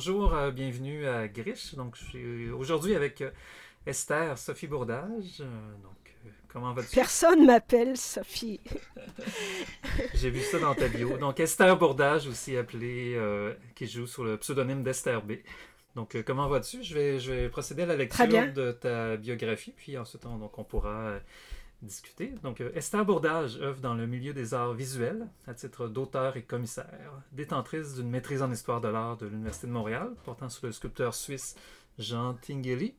bonjour, euh, bienvenue à Grish. Donc, je suis aujourd'hui avec euh, Esther Sophie Bourdage. Euh, donc, comment vas-tu? Personne m'appelle Sophie. J'ai vu ça dans ta bio. Donc, Esther Bourdage, aussi appelée, qui joue sur le pseudonyme d'Esther B. Donc, comment vas-tu? Je vais, je vais procéder à la lecture de ta biographie, puis ensuite, on, donc, on pourra discuter. Donc, euh, Esther Bourdage œuvre dans le milieu des arts visuels à titre d'auteur et commissaire. Détentrice d'une maîtrise en histoire de l'art de l'Université de Montréal, portant sur le sculpteur suisse Jean Tinguely,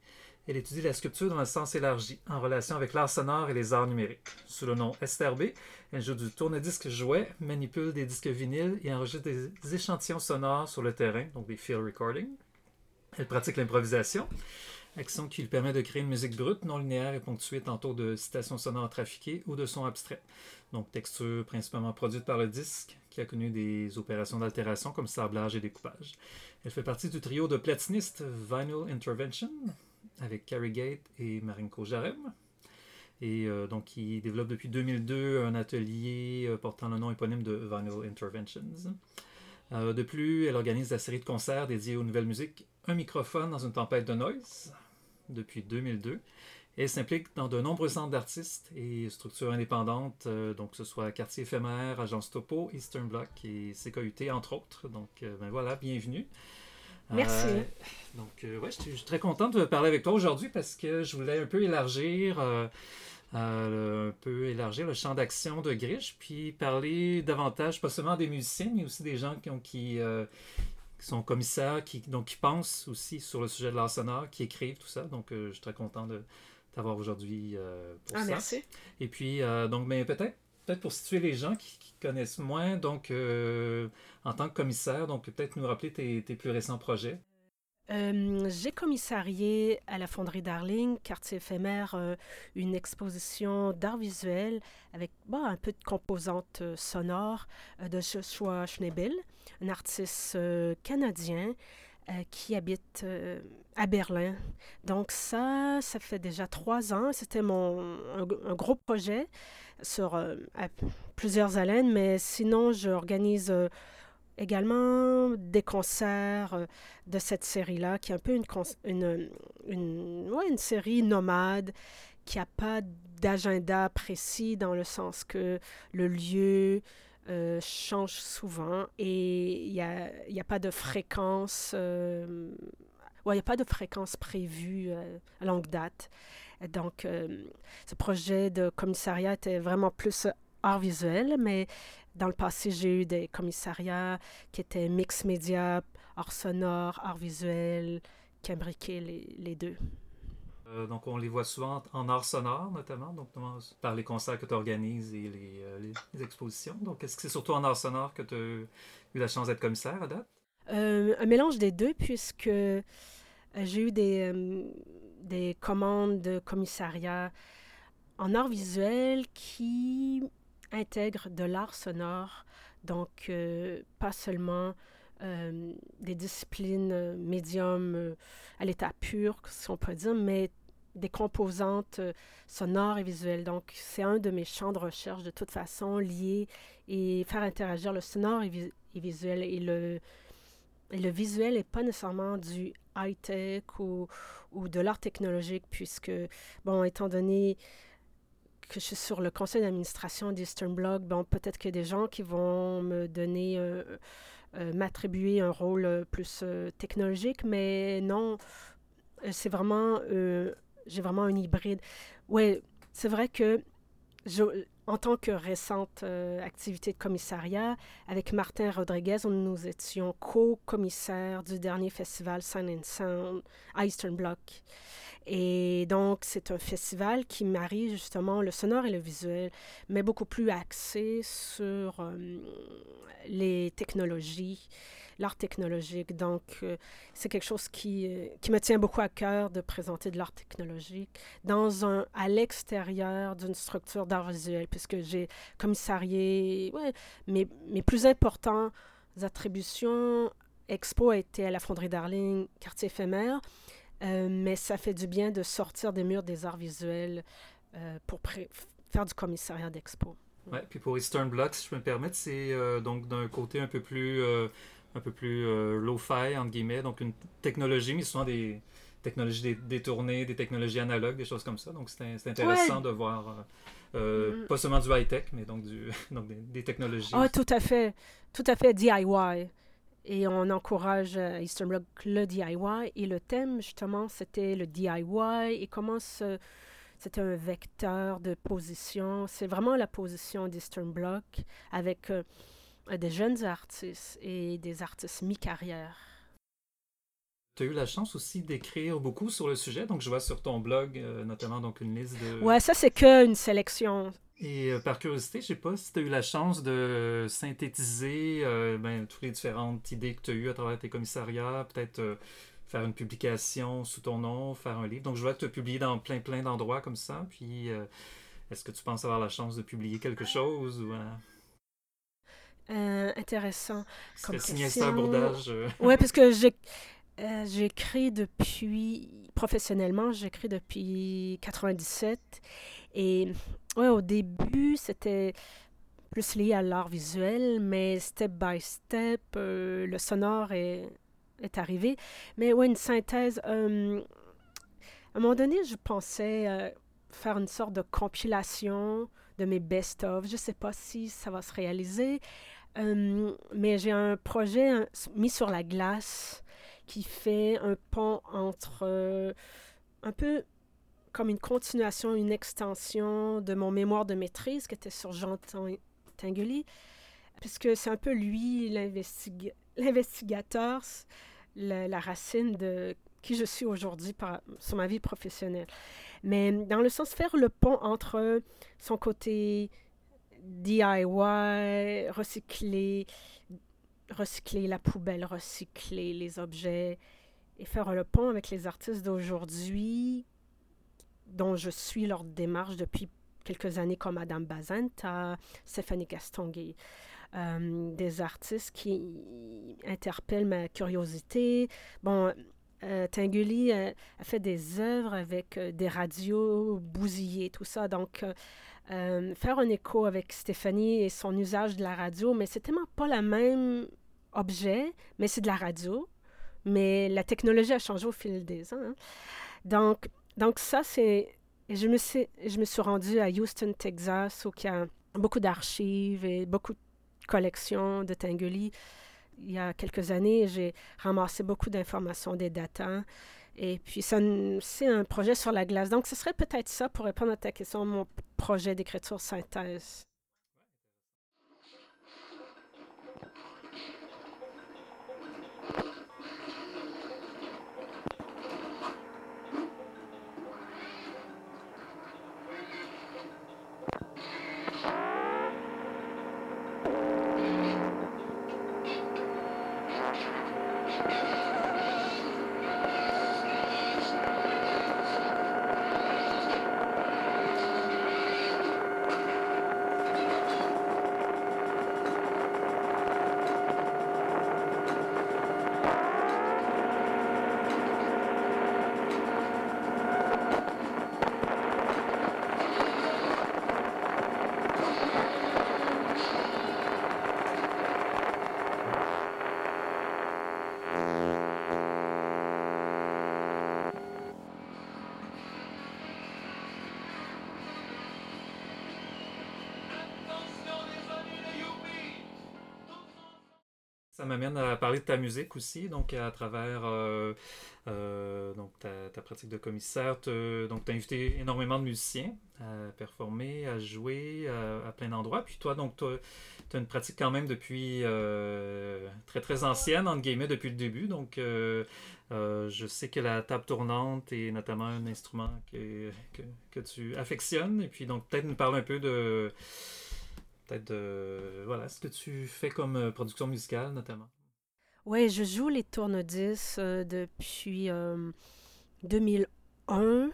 elle étudie la sculpture dans un sens élargi, en relation avec l'art sonore et les arts numériques. Sous le nom Esther B, elle joue du tourne-disque jouet, manipule des disques vinyles et enregistre des échantillons sonores sur le terrain, donc des field recordings. Elle pratique l'improvisation action qui lui permet de créer une musique brute, non linéaire et ponctuée tantôt de citations sonores trafiquées ou de sons abstraits. Donc texture principalement produite par le disque, qui a connu des opérations d'altération comme sablage et découpage. Elle fait partie du trio de platinistes Vinyl Intervention avec Carrie Gate et Marinko Jarem. Et euh, donc, qui développe depuis 2002 un atelier euh, portant le nom éponyme de Vinyl Interventions. Euh, de plus, elle organise la série de concerts dédiés aux nouvelles musiques Un microphone dans une tempête de noise depuis 2002. Elle s'implique dans de nombreux centres d'artistes et structures indépendantes, euh, donc que ce soit Quartier éphémère, Agence Topo, Eastern Bloc et CKUT, entre autres. Donc, euh, ben voilà, bienvenue. Merci. donc, ouais, je suis très contente de parler avec toi aujourd'hui parce que je voulais un peu élargir un peu élargir le champ d'action de Grish, puis parler davantage, pas seulement des musiciens, mais aussi des gens qui, ont, qui, euh, sont commissaires, qui, donc, qui pensent aussi sur le sujet de l'art sonore, qui écrivent tout ça. Donc, euh, je suis très content de t'avoir aujourd'hui euh, pour ah, ça. Merci. Et puis, donc, mais peut-être peut pour situer les gens qui, connaissent moins, donc en tant que commissaire, donc peut-être nous rappeler tes, tes plus récents projets. Euh, j'ai commissarié à la Fonderie Darling, quartier éphémère, euh, une exposition d'art visuel avec un peu de composantes euh, sonores de Joshua Schnebel, un artiste canadien qui habite à Berlin. Donc ça, ça fait déjà trois ans. C'était mon un, gros projet sur plusieurs haleines, mais sinon, j'organise également des concerts euh, de cette série-là, qui est un peu une, série nomade, qui n'a pas d'agenda précis dans le sens que le lieu euh, change souvent et il n'y a, pas de fréquence. Euh, il n'y a pas de fréquence prévue à longue date. Donc, ce projet de commissariat était vraiment plus art visuel, mais dans le passé, j'ai eu des commissariats qui étaient mix média, art sonore, art visuel, qui imbriquaient les, les deux. Euh, donc, on les voit souvent en art sonore, notamment, donc par les concerts que tu organises et les, euh, les, expositions. Donc, est-ce que c'est surtout en art sonore que tu as eu la chance d'être commissaire à date? Euh, un mélange des deux, puisque j'ai eu des, des commandes de commissariat en art visuel qui intègre de l'art sonore, donc euh, pas seulement euh, des disciplines euh, médium à l'état pur, si on peut dire, mais des composantes sonores et visuelles. Donc, c'est un de mes champs de recherche de toute façon liés et faire interagir le sonore et, visuel. Et le, le visuel n'est pas nécessairement du high-tech ou, ou de l'art technologique, puisque, bon, étant donné que je suis sur le conseil d'administration d'Eastern Bloc, bon, peut-être qu'il y a des gens qui vont me donner, euh, euh, m'attribuer un rôle euh, plus technologique, mais non, c'est vraiment, j'ai vraiment un hybride. Oui, c'est vrai que en tant que récente activité de commissariat, avec Martin Rodriguez, nous étions co-commissaires du dernier festival Sign and Sound à Eastern Bloc. Et donc, c'est un festival qui marie justement le sonore et le visuel, mais beaucoup plus axé sur euh, les technologies, l'art technologique. Donc, euh, c'est quelque chose qui, euh, qui me tient beaucoup à cœur de présenter de l'art technologique dans un, à l'extérieur d'une structure d'art visuel, puisque j'ai commissarié mes, mes plus importantes attributions. Expo a été à la Fonderie Darling, quartier éphémère. Euh, mais ça fait du bien de sortir des murs des arts visuels pour faire du commissariat d'expo. Ouais, puis pour Eastern Bloc, si je peux me permettre, c'est donc d'un côté un peu plus un peu plus euh, low-fi, entre guillemets, donc une technologie, mais souvent des technologies détournées, des technologies analogues, des choses comme ça. Donc c'est intéressant de voir, mm. pas seulement du high-tech, mais donc, du, donc des, technologies. Ah, tout à fait, tout à fait DIY. Et on encourage à Eastern Bloc le DIY. Et le thème, justement, c'était le DIY et comment c'était un vecteur de position. C'est vraiment la position d'Eastern Bloc avec des jeunes artistes et des artistes mi-carrière. Tu as eu la chance aussi d'écrire beaucoup sur le sujet, donc je vois sur ton blog euh, notamment donc une liste de... Ouais, ça c'est qu'une sélection. Et euh, par curiosité, je sais pas si tu as eu la chance de synthétiser euh, ben, toutes les différentes idées que tu as eues à travers tes commissariats, peut-être faire une publication sous ton nom, faire un livre. Donc je vois que tu as publié dans plein plein d'endroits comme ça, puis est-ce que tu penses avoir la chance de publier quelque chose ou... Euh, intéressant. Comme signé abordage. Euh. Oui, parce que j'ai, euh, j'écris depuis, professionnellement, j'écris depuis 97. Et ouais, au début, c'était plus lié à l'art visuel, mais step by step, le sonore est, est arrivé. Mais ouais, une synthèse. à un moment donné, je pensais faire une sorte de compilation de mes best-of. Je ne sais pas si ça va se réaliser, euh, mais j'ai un projet mis sur la glace qui fait un pont entre euh, un peu comme une continuation, une extension de mon mémoire de maîtrise qui était sur Jean Tinguely, puisque c'est un peu lui l'investigateur, la, la, racine de qui je suis aujourd'hui sur ma vie professionnelle. Mais dans le sens faire le pont entre son côté DIY, recycler, recycler la poubelle, recycler les objets et faire le pont avec les artistes d'aujourd'hui dont je suis leur démarche depuis quelques années comme Madame Bazanta, Stéphanie Castonguay. Euh, des artistes qui interpellent ma curiosité. Bon, euh, Tinguely a, fait des œuvres avec euh, des radios bousillées, tout ça. Donc, euh, faire un écho avec Stéphanie et son usage de la radio, mais c'est tellement pas le même objet, mais c'est de la radio. Mais la technologie a changé au fil des ans. Hein. Donc, donc ça, c'est... Je me, suis, je me suis rendue à Houston, Texas, où il y a beaucoup d'archives et beaucoup de collections de Tinguely. Il y a quelques années, j'ai ramassé beaucoup d'informations, des datas. Et puis, c'est un projet sur la glace. Donc, ce serait peut-être ça pour répondre à ta question, mon projet d'écriture synthèse. À parler de ta musique aussi, donc à travers euh, euh, donc ta, pratique de commissaire. donc, tu as invité énormément de musiciens à performer, à jouer à, plein d'endroits. Puis toi, donc, tu as une pratique quand même depuis euh, très très ancienne, entre guillemets, depuis le début. Donc, je sais que la table tournante est notamment un instrument que, que, que tu affectionnes. Et puis, donc, peut-être nous parler un peu de de voilà, ce que tu fais comme euh, production musicale notamment. Oui, je joue les tourne-disques euh, depuis 2001 euh,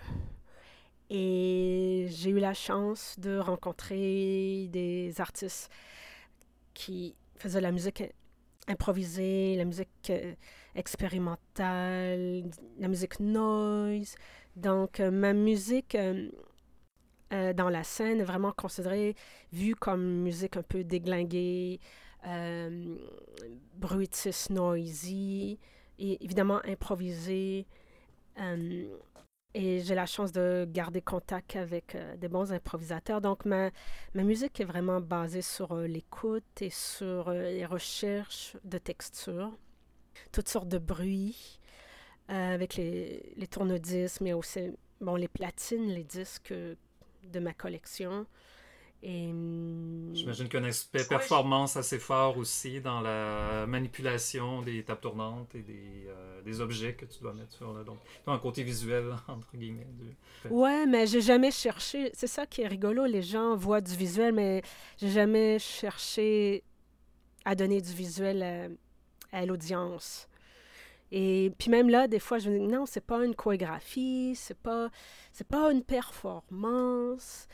et j'ai eu la chance de rencontrer des artistes qui faisaient la musique improvisée, la musique expérimentale, la musique noise. Donc, ma musique euh, dans la scène, vraiment considérée, vue comme musique un peu déglinguée, euh, bruitis, noisy, et évidemment improvisé. Euh, et j'ai la chance de garder contact avec euh, des bons improvisateurs. Donc, ma, ma musique est vraiment basée sur l'écoute et sur les recherches de textures, toutes sortes de bruits, avec les, les tourne-disques, mais aussi bon, les platines, les disques de ma collection. Et... Hum, J'imagine qu'il y a un aspect performance assez fort aussi dans la manipulation des tables tournantes et des, euh, des objets que tu dois mettre sur là. Donc, un côté visuel, entre guillemets. Ouais, mais j'ai jamais cherché. C'est ça qui est rigolo. Les gens voient du visuel, mais j'ai jamais cherché à donner du visuel à, à l'audience. Et puis même là, des fois, je me dis non, c'est pas une chorégraphie, c'est pas, c'est pas une performance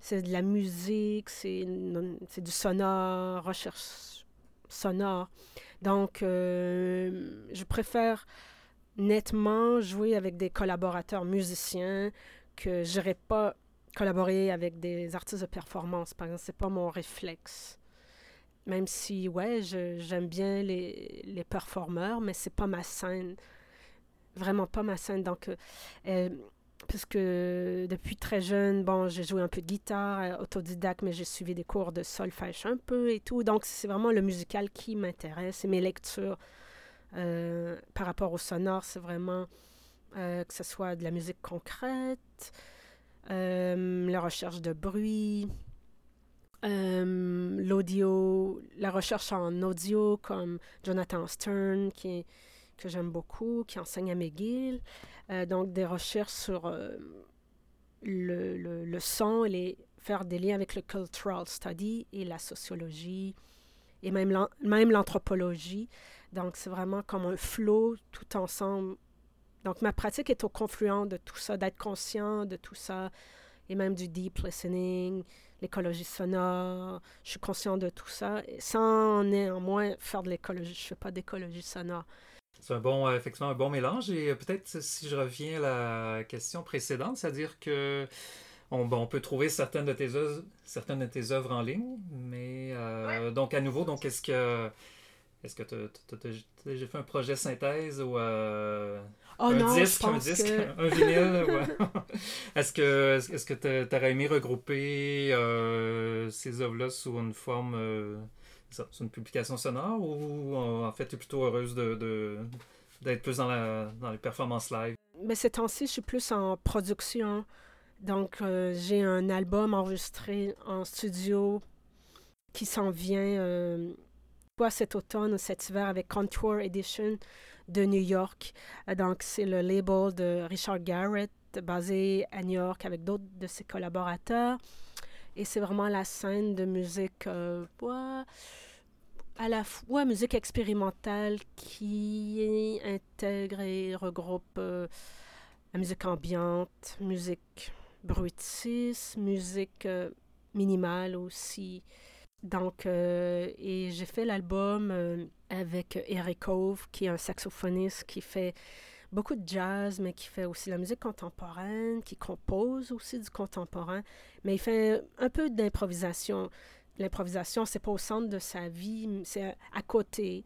c'est de la musique, c'est du sonore, recherche sonore. Donc, euh, je préfère nettement jouer avec des collaborateurs musiciens que je n'irais pas collaborer avec des artistes de performance. Par exemple, c'est pas mon réflexe. Même si, ouais, j'aime bien les, les performeurs, mais c'est pas ma scène. Vraiment pas ma scène. Donc, euh, puisque depuis très jeune, bon, j'ai joué un peu de guitare, euh, autodidacte, mais j'ai suivi des cours de solfège un peu et tout. Donc, c'est vraiment le musical qui m'intéresse et mes lectures euh, par rapport au sonore, c'est vraiment euh, que ce soit de la musique concrète, la recherche de bruit, l'audio, la recherche en audio comme Jonathan Stern, qui que j'aime beaucoup, qui enseigne à McGill. Euh, donc, des recherches sur euh, le, le, le, son, les, faire des liens avec le cultural study et la sociologie et même l'anthropologie. Donc, c'est vraiment comme un flow tout ensemble. Donc, ma pratique est au confluent de tout ça, d'être conscient de tout ça, et même du deep listening, l'écologie sonore. Je suis conscient de tout ça, sans néanmoins faire de l'écologie. Je ne fais pas d'écologie sonore. C'est un bon, euh, effectivement, un bon mélange. Et euh, peut-être si je reviens à la question précédente, c'est-à-dire que on, bon, on, peut trouver certaines de tes œuvres, certaines de tes œuvres en ligne, mais euh, donc à nouveau, donc est-ce que est-ce que tu as déjà fait un projet synthèse ou oh un disque, un disque, un vinyle Est-ce que est-ce que tu aurais aimé regrouper ces œuvres-là sous une forme c'est une publication sonore ou en fait tu es plutôt heureuse de, d'être plus dans, la, dans les performances live? Mais ces temps-ci, je suis plus en production. Donc, euh, j'ai un album enregistré en studio qui s'en vient euh, cet automne cet hiver avec Contour Edition de New York. Euh, donc, c'est le label de Richard Garrett basé à New York avec d'autres de ses collaborateurs. Et c'est vraiment la scène de musique euh, à la fois musique expérimentale qui intègre et regroupe euh, la musique ambiante, musique bruitiste, musique euh, minimale aussi. Donc, et j'ai fait l'album avec Eric Cove, qui est un saxophoniste qui fait beaucoup de jazz, mais qui fait aussi la musique contemporaine, qui compose aussi du contemporain, mais il fait un peu d'improvisation. L'improvisation, c'est pas au centre de sa vie, c'est à côté.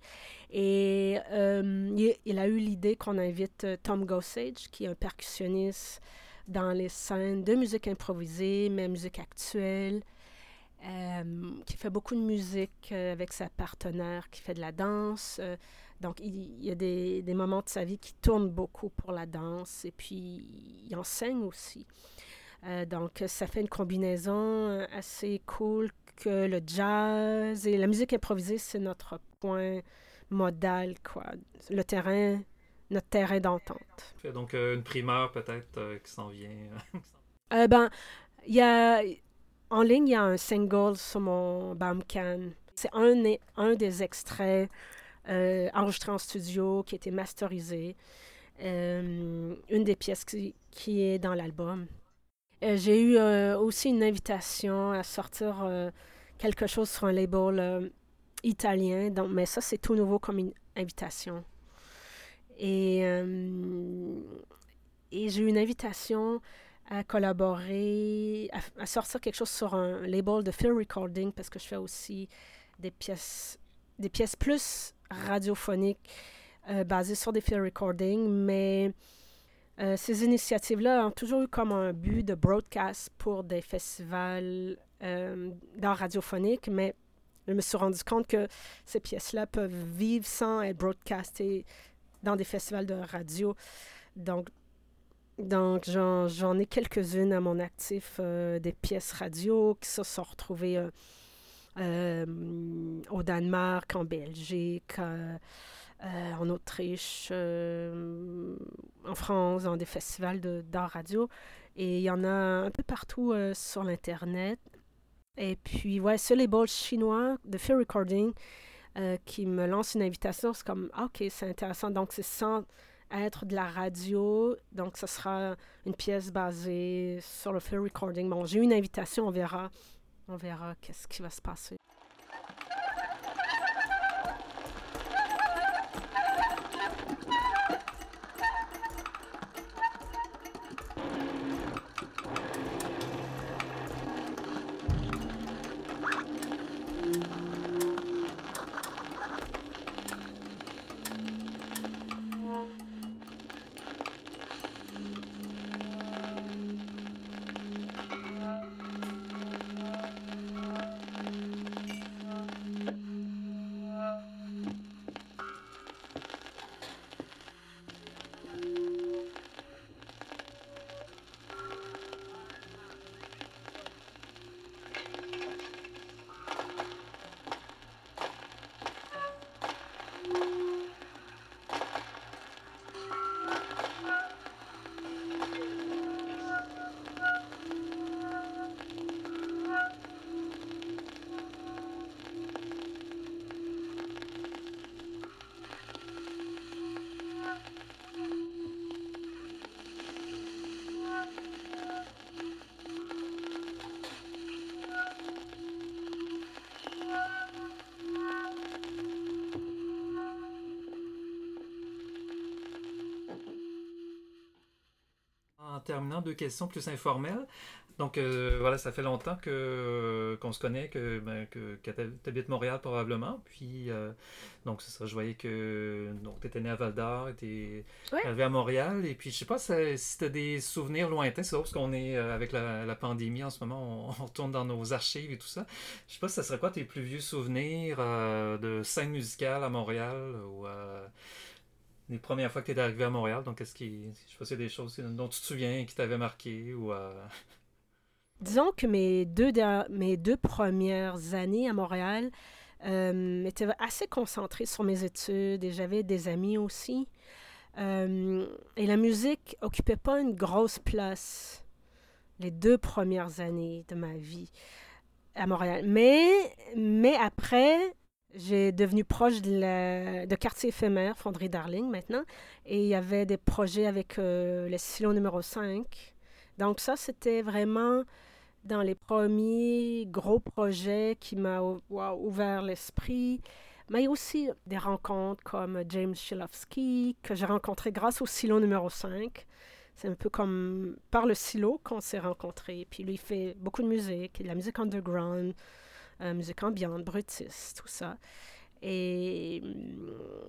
Et euh, il, a eu l'idée qu'on invite euh, Tom Gossage, qui est un percussionniste dans les scènes de musique improvisée, mais musique actuelle, euh, qui fait beaucoup de musique avec sa partenaire, qui fait de la danse. Donc, il, y a des, des, moments de sa vie qui tournent beaucoup pour la danse et puis il enseigne aussi. Euh, donc, ça fait une combinaison euh, assez cool que le jazz et la musique improvisée, c'est notre point modal, quoi. Le terrain, notre terrain d'entente. Donc, euh, une primeur peut-être qui s'en vient. ben, il y a... En ligne, il y a un single sur mon Bandcamp. C'est un, des extraits euh, enregistré en studio, qui a été masterisé. Euh, une des pièces qui, est dans l'album. Euh, j'ai eu aussi une invitation à sortir quelque chose sur un label italien, donc, mais ça, c'est tout nouveau comme une invitation. Et j'ai eu une invitation à collaborer, à, sortir quelque chose sur un label de film recording parce que je fais aussi des pièces des pièces plus radiophoniques basées sur des field recordings, mais ces initiatives-là ont toujours eu comme un but de broadcast pour des festivals d'art radiophonique, mais je me suis rendu compte que ces pièces-là peuvent vivre sans être broadcastées dans des festivals de radio. Donc, donc j'en ai quelques-unes à mon actif, euh, des pièces radio qui se sont retrouvées euh, euh, au Danemark, en Belgique, en Autriche, en France, dans des festivals d'art radio. Et il y en a un peu partout sur l'Internet. Et puis, ouais, ce label chinois de Fear Recording qui me lance une invitation, c'est comme, ah, OK, c'est intéressant. Donc, c'est sans être de la radio. Donc, ce sera une pièce basée sur le Fear Recording. Bon, j'ai une invitation, on verra. On verra qu'est-ce qui va se passer. Terminant, deux questions plus informelles. Donc euh, voilà, ça fait longtemps que qu'on se connaît, que, ben, que, tu habites Montréal probablement. Puis euh, donc c'est ça, je voyais que tu étais né à Val d'Or, tu es arrivé à Montréal. Et puis je sais pas si tu as des souvenirs lointains, c'est parce qu'on est euh, avec la, pandémie en ce moment, on, retourne dans nos archives et tout ça. Je sais pas si ça serait quoi tes plus vieux souvenirs de scène musicale à Montréal ou les premières fois que tu es arrivé à Montréal. Donc, est-ce qu'il je sais des choses dont tu te souviens qui t'avaient marqué ou euh, Disons que mes deux, mes deux premières années à Montréal euh, étaient assez concentrées sur mes études et j'avais des amis aussi. Euh, et la musique occupait pas une grosse place les deux premières années de ma vie à Montréal. Mais, mais après, j'ai devenu proche de, quartier éphémère, Fonderie Darling maintenant, et il y avait des projets avec euh, le silo numéro 5. Donc ça, c'était vraiment dans les premiers gros projets qui m'ont ouvert l'esprit. Mais il y a aussi des rencontres comme James Shilowski, que j'ai rencontré grâce au silo numéro 5. C'est un peu comme par le silo qu'on s'est rencontrés. Puis lui, il fait beaucoup de musique, de la musique underground, musique ambiante, brutiste, tout ça. Et,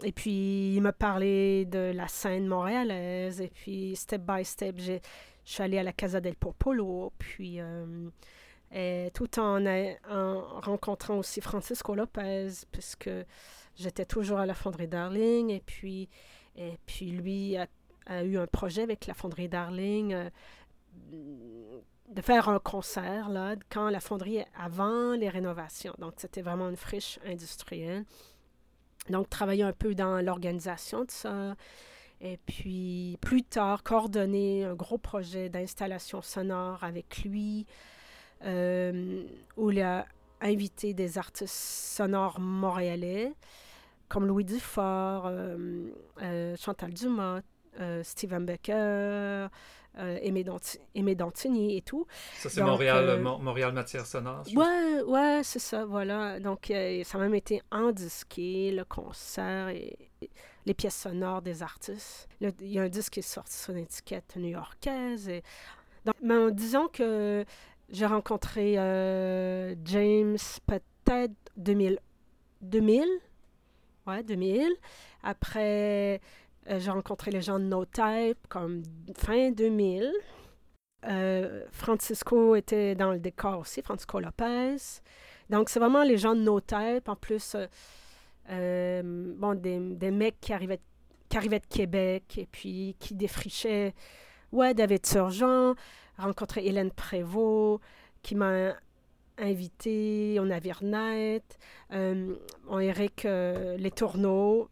et puis, il m'a parlé de la scène montréalaise. Et puis, step by step, je suis allée à la Casa del Popolo. Puis, euh, et tout en, en, rencontrant aussi Francisco Lopez, puisque j'étais toujours à la Fonderie Darling. Et puis, et puis lui a, a eu un projet avec la Fonderie Darling. Euh, de faire un concert là, quand la fonderie avant les rénovations. Donc, c'était vraiment une friche industrielle. Donc, travailler un peu dans l'organisation de ça. Et puis, plus tard, coordonner un gros projet d'installation sonore avec lui, euh, où il a invité des artistes sonores montréalais, comme Louis Dufort, euh, euh, Chantal Dumas, Steven Becker, euh, Aimé, Dantini et tout. Ça, c'est Montréal, euh, Montréal Matière Sonore. Ouais, ouais, c'est ça, voilà. Donc, euh, ça a même été disque, le concert et, les pièces sonores des artistes. il y a un disque qui est sorti sur une étiquette new-yorkaise. Et... Donc, mais disons que j'ai rencontré James peut-être 2000, 2000 Ouais, 2000. Après, euh, j'ai rencontré les gens de No Type comme fin 2000. Euh, Francisco était dans le décor aussi, Francisco Lopez. Donc, c'est vraiment les gens de No Type. En plus, euh, bon, des, mecs qui arrivaient, qui arrivaient de Québec et puis qui défrichaient. Ouais, David Surgeon, rencontré Hélène Prévost, qui m'a invité au Navire Net. Euh, on Eric Les Tourneaux.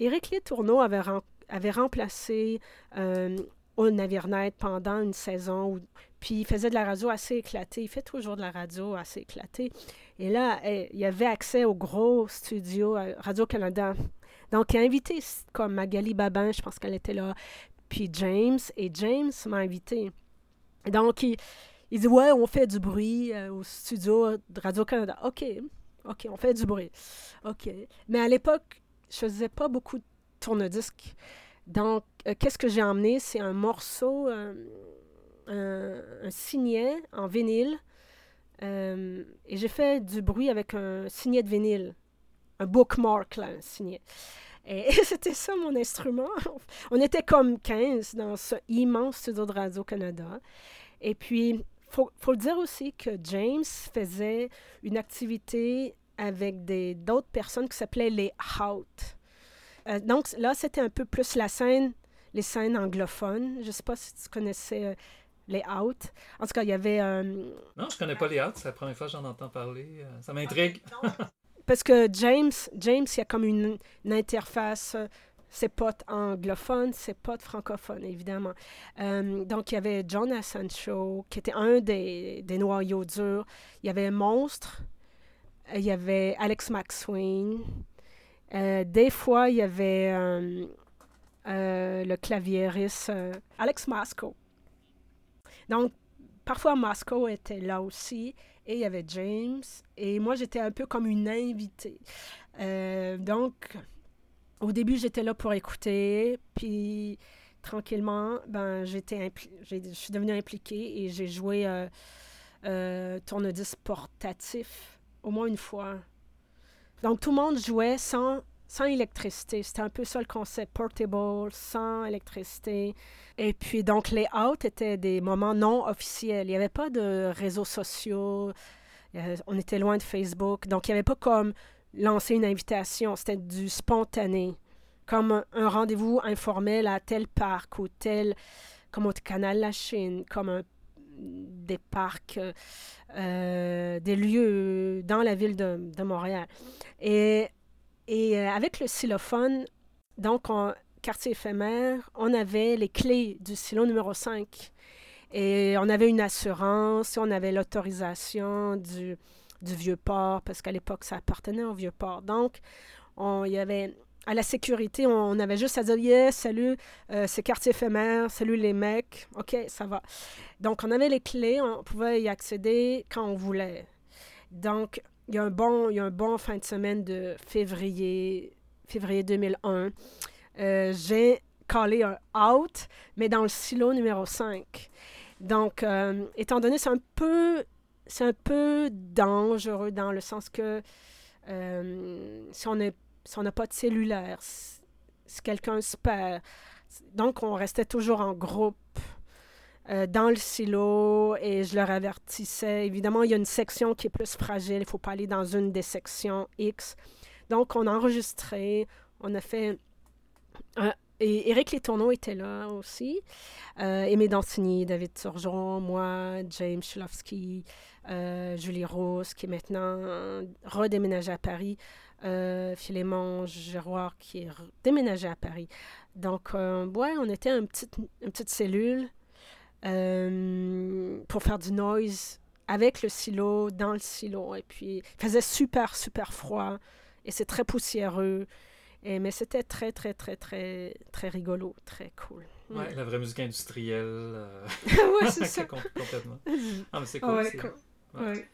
Éric Les Tourneaux avait, avait remplacé euh, pendant une saison. puis il faisait de la radio assez éclatée. Il fait toujours de la radio assez éclatée. Et là, eh, il avait accès au gros studio Radio-Canada. Donc, il a invité comme Magali Babin, je pense qu'elle était là, puis James. Et James m'a invité. Donc, il, il dit Ouais, on fait du bruit euh, au studio de Radio-Canada. OK, OK, on fait du bruit. OK. Mais à l'époque, je faisais pas beaucoup de tourne-disques. Donc, euh, qu'est-ce que j'ai emmené? C'est un morceau, euh, un, signet en vinyle. et j'ai fait du bruit avec un signet de vinyle. Un bookmark, là, un signet. Et c'était ça mon instrument. On était comme 15 dans ce immense studio de Radio-Canada. Et puis, faut, faut le dire aussi que James faisait une activité avec d'autres personnes qui s'appelaient les Out. Euh, donc là, c'était un peu plus la scène, les scènes anglophones. Je ne sais pas si tu connaissais euh, les Out. En tout cas, il y avait... Euh, non, je connais pas les Out. C'est la première fois que j'en entends parler. ça m'intrigue. Parce que James, James, il y a comme une, une interface ses potes anglophones, ses potes francophones, évidemment. Euh, donc, il y avait John Assancho, qui était un des, des noyaux durs. Il y avait Monstre. Il y avait Alex McSween. Euh, des fois, il y avait euh, le claviériste Alex Masco. Donc, parfois, Masco était là aussi. Et il y avait James. Et moi, j'étais un peu comme une invitée. donc, au début, j'étais là pour écouter, puis tranquillement, ben, j'étais je suis devenue impliquée et j'ai joué euh, euh, tourne-disque portatif au moins une fois. Donc, tout le monde jouait sans, sans électricité. C'était un peu ça le concept, portable, sans électricité. Et puis, donc, les out étaient des moments non officiels. Il n'y avait pas de réseaux sociaux. Euh, on était loin de Facebook. Donc, il n'y avait pas comme lancer une invitation. C'était du spontané, comme un rendez-vous informel à tel parc ou tel, comme au canal La Chine, comme des parcs, euh, des lieux dans la ville de, Montréal. Et, et euh, avec le xylophone, donc, en quartier éphémère, on avait les clés du silo numéro 5. Et on avait une assurance, on avait l'autorisation du, du Vieux-Port, parce qu'à l'époque, ça appartenait au Vieux-Port. Donc, il y avait à la sécurité, on avait juste à dire salut, euh, c'est quartier éphémère, salut les mecs, OK, ça va. Donc, on avait les clés, on pouvait y accéder quand on voulait. Donc, il y a un bon, il y a un bon fin de semaine de février, février 2001. Euh, j'ai collé un out, mais dans le silo numéro 5. Donc, euh, étant donné, c'est un peu c'est un peu dangereux dans le sens que euh, si on n'a pas de cellulaire, si, quelqu'un se perd, donc on restait toujours en groupe euh, dans le silo et je leur avertissais. Évidemment, il y a une section qui est plus fragile, il ne faut pas aller dans une des sections X. Donc on a enregistré, on a fait et Éric Letourneau était là aussi. Euh, Aimé Dantigny, David Turgeon, moi, James Shulowski, euh, Julie Rose, qui est maintenant redéménagée à Paris, euh, Philémon Giroir, qui est déménagé à Paris. Donc, euh, ouais, on était une petite, une petite cellule euh, pour faire du noise avec le silo, dans le silo. Et puis, il faisait super, super froid et c'est très poussiéreux. Et, mais c'était très, très, très, très, très rigolo, très cool. Ouais, la vraie musique industrielle. Euh... ouais, c'est ça. complètement. Ah, mais c'est cool. Ouais,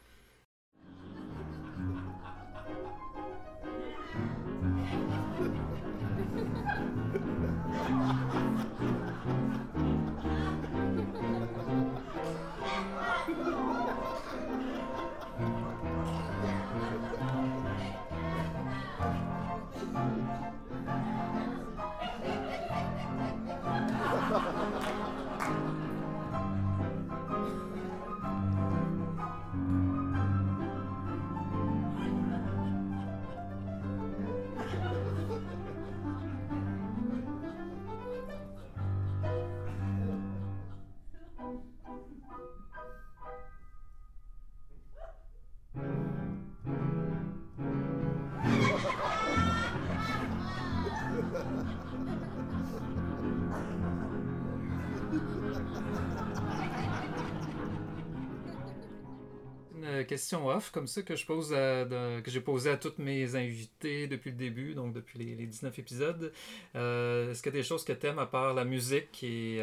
question off, comme ça, que je pose que j'ai posé à toutes mes invités depuis le début, donc depuis les, 19 épisodes. est-ce qu'il y a des choses que tu aimes à part la musique et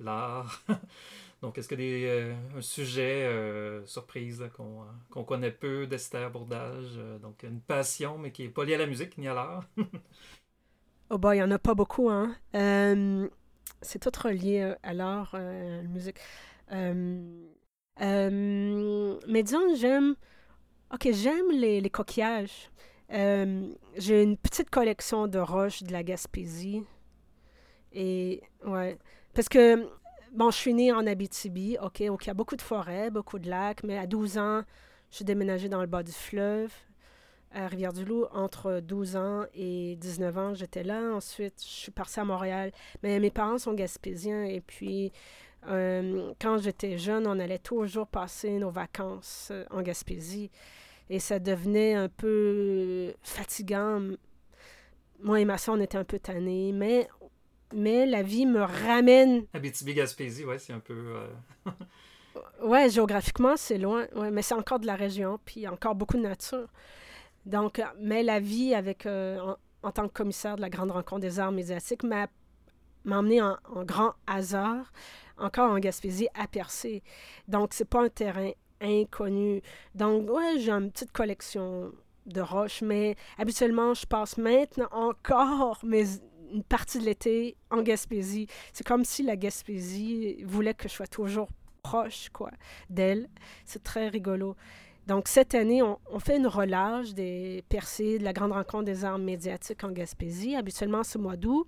l'art? donc, est-ce qu'il y a des, un sujet surprise qu'on, connaît peu d'Esther Bourdage? donc, une passion, mais qui n'est pas liée à la musique ni à l'art? oh, bah, il n'y en a pas beaucoup, hein? c'est tout relié à l'art, à la musique. Euh, mais disons, j'aime. Ok, j'aime les, les, coquillages. Euh, j'ai une petite collection de roches de la Gaspésie. Et, ouais. Parce que, bon, je suis née en Abitibi, ok, ok, il y a beaucoup de forêts, beaucoup de lacs, mais à 12 ans, je suis déménagée dans le bas du fleuve, à Rivière-du-Loup. Entre 12 ans et 19 ans, j'étais là. Ensuite, je suis partie à Montréal. Mais mes parents sont gaspésiens et puis euh, quand j'étais jeune, on allait toujours passer nos vacances euh, en Gaspésie et ça devenait un peu fatigant. Moi et ma soeur, on était un peu tannés, mais, mais la vie me ramène. Abitibi-Gaspésie, ouais, c'est un peu. Euh, ouais, géographiquement, c'est loin, ouais, mais c'est encore de la région, puis encore beaucoup de nature. Donc, mais la vie avec, en, tant que commissaire de la Grande Rencontre des Arts médiatiques m'a emmené en, grand hasard encore en Gaspésie, à percer. Donc, c'est pas un terrain inconnu. Donc, ouais, j'ai une petite collection de roches, mais habituellement, je passe maintenant encore mais une partie de l'été en Gaspésie. C'est comme si la Gaspésie voulait que je sois toujours proche, quoi, d'elle. C'est très rigolo. Donc, cette année, on, fait une relâche des percées de la grande rencontre des arts médiatiques en Gaspésie, habituellement ce mois d'août.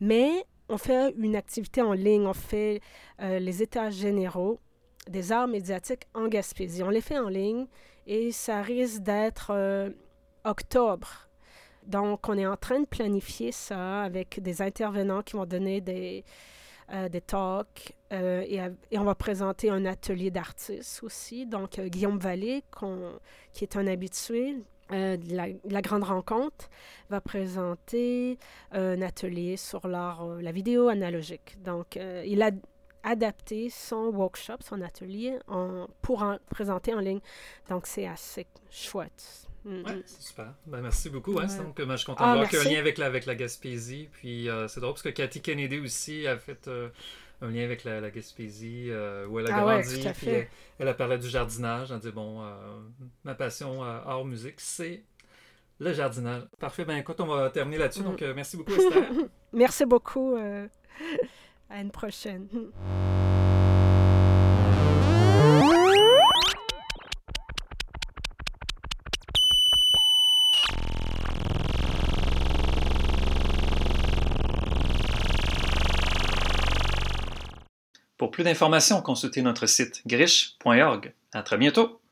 Mais on fait une activité en ligne, on fait euh, les états généraux des arts médiatiques en Gaspésie. On les fait en ligne et ça risque d'être euh, octobre. Donc, on est en train de planifier ça avec des intervenants qui vont donner des, euh, des talks et, on va présenter un atelier d'artistes aussi. Donc, Guillaume Vallée, qui est un habitué, euh, la, grande rencontre va présenter un atelier sur l'art, euh, la vidéo analogique. Donc, euh, il a adapté son workshop, son atelier, en, pour en présenter en ligne. Donc, c'est assez chouette. Mm, ouais, mm. c'est super. Ben, merci beaucoup. Donc, moi, je suis content ah, de voir qu'il y a un lien avec la, avec la Gaspésie. Puis, c'est drôle parce que Cathy Kennedy aussi a fait un lien avec la, Gaspésie, euh, où elle a ah grandi. puis elle, a parlé du jardinage. Elle a dit Bon, euh, ma passion euh, hors musique, c'est le jardinage. Parfait. Ben écoute, on va terminer là-dessus. Mm. Donc, merci beaucoup, Esther. merci beaucoup. à une prochaine. Plus d'informations, consultez notre site griche.org. À très bientôt!